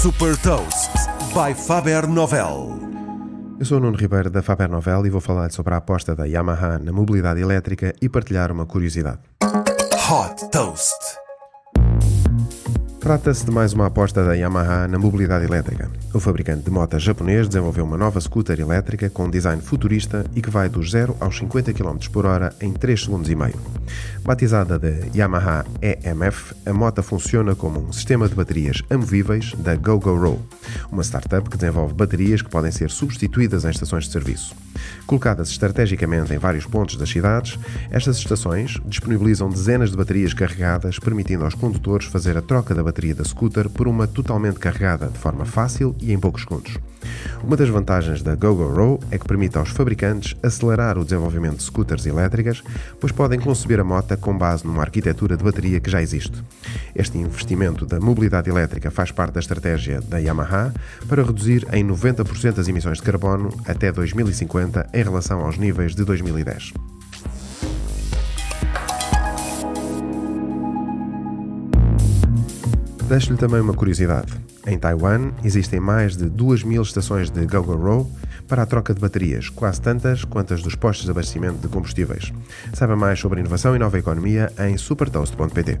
Super Toast by Faber Novel. Eu sou o Nuno Ribeiro da Faber Novel e vou falar sobre a aposta da Yamaha na mobilidade elétrica e partilhar uma curiosidade. Hot Toast. Trata-se de mais uma aposta da Yamaha na mobilidade elétrica. O fabricante de motas japonês desenvolveu uma nova scooter elétrica com um design futurista e que vai dos 0 aos 50 km por hora em 3 segundos e meio. Batizada de Yamaha EMF, a moto funciona como um sistema de baterias amovíveis da GoGoRo, uma startup que desenvolve baterias que podem ser substituídas em estações de serviço. Colocadas estrategicamente em vários pontos das cidades, estas estações disponibilizam dezenas de baterias carregadas, permitindo aos condutores fazer a troca da bateria da scooter por uma totalmente carregada de forma fácil e em poucos segundos. Uma das vantagens da GoGoRo é que permite aos fabricantes acelerar o desenvolvimento de scooters elétricas, pois podem conceber a moto com base numa arquitetura de bateria que já existe. Este investimento da mobilidade elétrica faz parte da estratégia da Yamaha para reduzir em 90% as emissões de carbono até 2050 em relação aos níveis de 2010. Deixo-lhe também uma curiosidade. Em Taiwan existem mais de 2 mil estações de GoGoRo para a troca de baterias, quase tantas quanto as dos postos de abastecimento de combustíveis. Saiba mais sobre inovação e nova economia em supertoast.pt.